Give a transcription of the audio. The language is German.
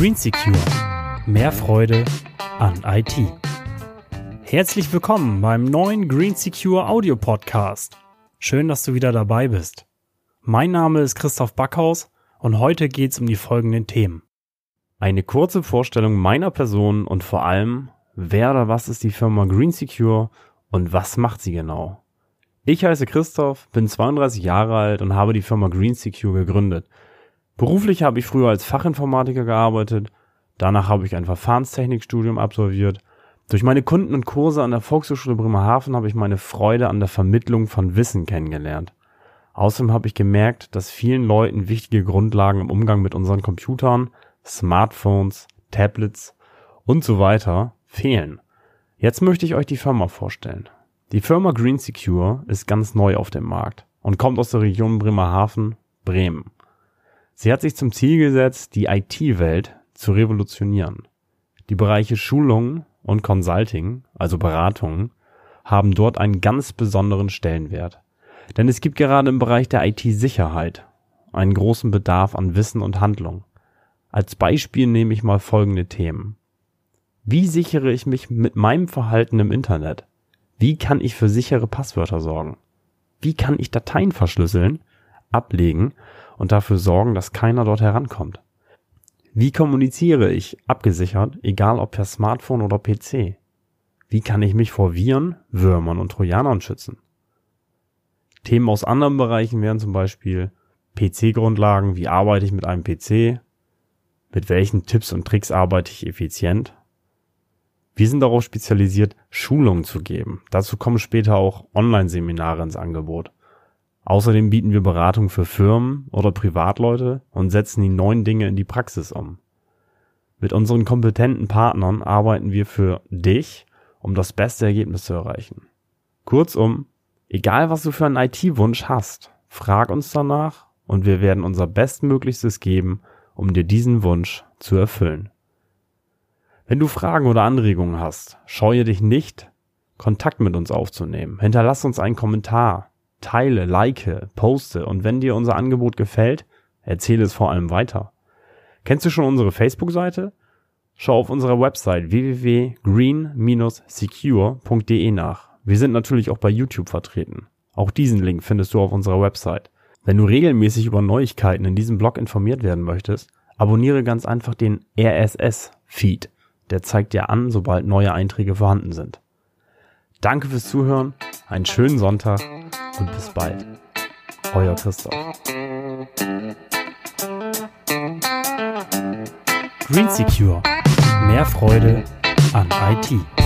Green Secure. Mehr Freude an IT. Herzlich willkommen beim neuen Green Secure Audio Podcast. Schön, dass du wieder dabei bist. Mein Name ist Christoph Backhaus und heute geht es um die folgenden Themen. Eine kurze Vorstellung meiner Person und vor allem, wer oder was ist die Firma Green Secure und was macht sie genau? Ich heiße Christoph, bin 32 Jahre alt und habe die Firma Green Secure gegründet – Beruflich habe ich früher als Fachinformatiker gearbeitet, danach habe ich ein Verfahrenstechnikstudium absolviert. Durch meine Kunden und Kurse an der Volkshochschule Bremerhaven habe ich meine Freude an der Vermittlung von Wissen kennengelernt. Außerdem habe ich gemerkt, dass vielen Leuten wichtige Grundlagen im Umgang mit unseren Computern, Smartphones, Tablets und so weiter fehlen. Jetzt möchte ich euch die Firma vorstellen. Die Firma Green Secure ist ganz neu auf dem Markt und kommt aus der Region Bremerhaven, Bremen. Sie hat sich zum Ziel gesetzt, die IT-Welt zu revolutionieren. Die Bereiche Schulung und Consulting, also Beratung, haben dort einen ganz besonderen Stellenwert. Denn es gibt gerade im Bereich der IT-Sicherheit einen großen Bedarf an Wissen und Handlung. Als Beispiel nehme ich mal folgende Themen. Wie sichere ich mich mit meinem Verhalten im Internet? Wie kann ich für sichere Passwörter sorgen? Wie kann ich Dateien verschlüsseln, ablegen und dafür sorgen, dass keiner dort herankommt? Wie kommuniziere ich abgesichert, egal ob per Smartphone oder PC? Wie kann ich mich vor Viren, Würmern und Trojanern schützen? Themen aus anderen Bereichen wären zum Beispiel PC-Grundlagen, wie arbeite ich mit einem PC? Mit welchen Tipps und Tricks arbeite ich effizient? Wir sind darauf spezialisiert, Schulungen zu geben. Dazu kommen später auch Online-Seminare ins Angebot. Außerdem bieten wir Beratung für Firmen oder Privatleute und setzen die neuen Dinge in die Praxis um. Mit unseren kompetenten Partnern arbeiten wir für dich, um das beste Ergebnis zu erreichen. Kurzum, egal was du für einen IT-Wunsch hast, frag uns danach und wir werden unser Bestmöglichstes geben, um dir diesen Wunsch zu erfüllen. Wenn du Fragen oder Anregungen hast, scheue dich nicht, Kontakt mit uns aufzunehmen. Hinterlass uns einen Kommentar teile, like, poste und wenn dir unser Angebot gefällt, erzähle es vor allem weiter. Kennst du schon unsere Facebook-Seite? Schau auf unserer Website www.green-secure.de nach. Wir sind natürlich auch bei YouTube vertreten. Auch diesen Link findest du auf unserer Website. Wenn du regelmäßig über Neuigkeiten in diesem Blog informiert werden möchtest, abonniere ganz einfach den RSS-Feed. Der zeigt dir an, sobald neue Einträge vorhanden sind. Danke fürs Zuhören, einen schönen Sonntag und bis bald. Euer Christoph. Green Secure. Mehr Freude an IT.